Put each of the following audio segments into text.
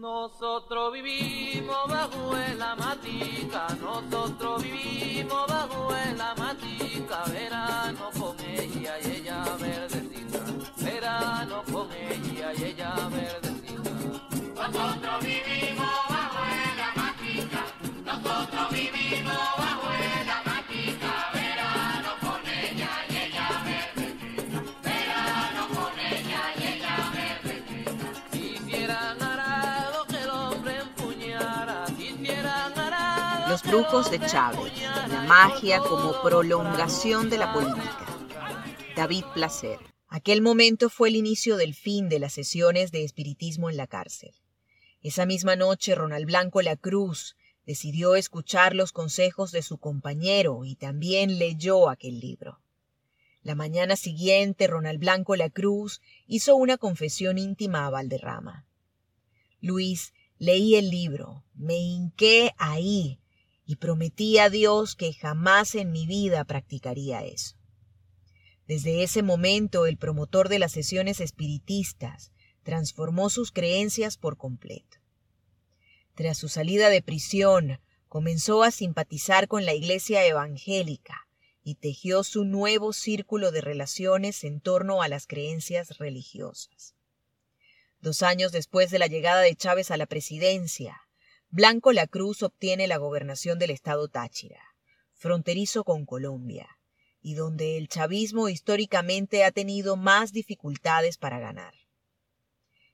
Nosotros vivimos bajo la matica, nosotros vivimos bajo la matica, verano con Los brujos de Chávez, la magia como prolongación de la política. David Placer. Aquel momento fue el inicio del fin de las sesiones de espiritismo en la cárcel. Esa misma noche, Ronald Blanco La Cruz decidió escuchar los consejos de su compañero y también leyó aquel libro. La mañana siguiente, Ronald Blanco La Cruz hizo una confesión íntima a Valderrama. Luis, leí el libro, me hinqué ahí y prometí a Dios que jamás en mi vida practicaría eso. Desde ese momento, el promotor de las sesiones espiritistas transformó sus creencias por completo. Tras su salida de prisión, comenzó a simpatizar con la iglesia evangélica y tejió su nuevo círculo de relaciones en torno a las creencias religiosas. Dos años después de la llegada de Chávez a la presidencia, Blanco La Cruz obtiene la gobernación del estado Táchira, fronterizo con Colombia, y donde el chavismo históricamente ha tenido más dificultades para ganar.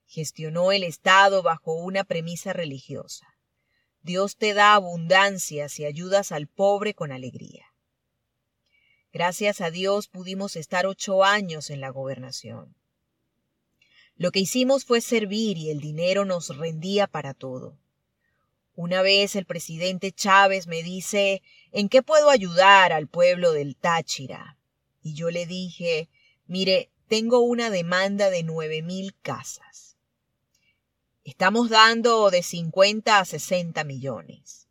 Gestionó el Estado bajo una premisa religiosa. Dios te da abundancia si ayudas al pobre con alegría. Gracias a Dios pudimos estar ocho años en la gobernación. Lo que hicimos fue servir y el dinero nos rendía para todo. Una vez el presidente Chávez me dice, ¿en qué puedo ayudar al pueblo del Táchira? Y yo le dije, mire, tengo una demanda de nueve mil casas. Estamos dando de 50 a 60 millones.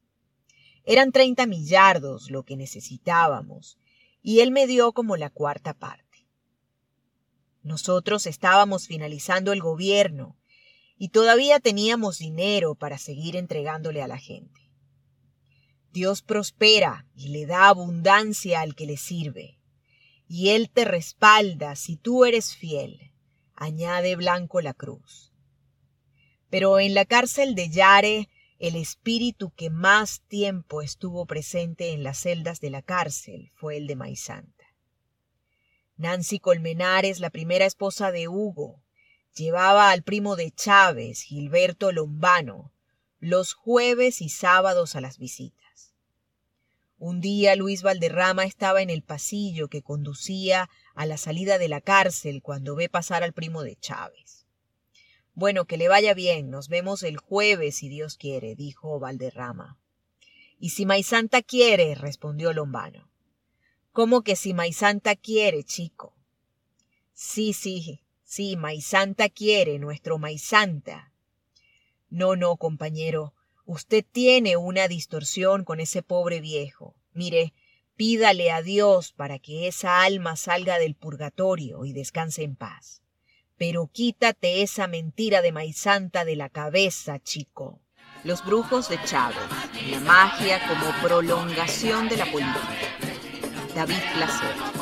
Eran 30 millardos lo que necesitábamos, y él me dio como la cuarta parte. Nosotros estábamos finalizando el gobierno y todavía teníamos dinero para seguir entregándole a la gente. Dios prospera y le da abundancia al que le sirve, y Él te respalda si tú eres fiel, añade Blanco la Cruz. Pero en la cárcel de Yare, el espíritu que más tiempo estuvo presente en las celdas de la cárcel fue el de Maizanta. Nancy Colmenares, la primera esposa de Hugo, llevaba al primo de Chávez, Gilberto Lombano, los jueves y sábados a las visitas. Un día Luis Valderrama estaba en el pasillo que conducía a la salida de la cárcel cuando ve pasar al primo de Chávez. Bueno, que le vaya bien, nos vemos el jueves si Dios quiere, dijo Valderrama. Y si Maizanta quiere, respondió Lombano. ¿Cómo que si Maizanta quiere, chico? Sí, sí, sí, Maizanta quiere, nuestro Maizanta. No, no, compañero, usted tiene una distorsión con ese pobre viejo. Mire, pídale a Dios para que esa alma salga del purgatorio y descanse en paz. Pero quítate esa mentira de Maizanta de la cabeza, chico. Los brujos de Chávez, la magia como prolongación de la política. David Placer.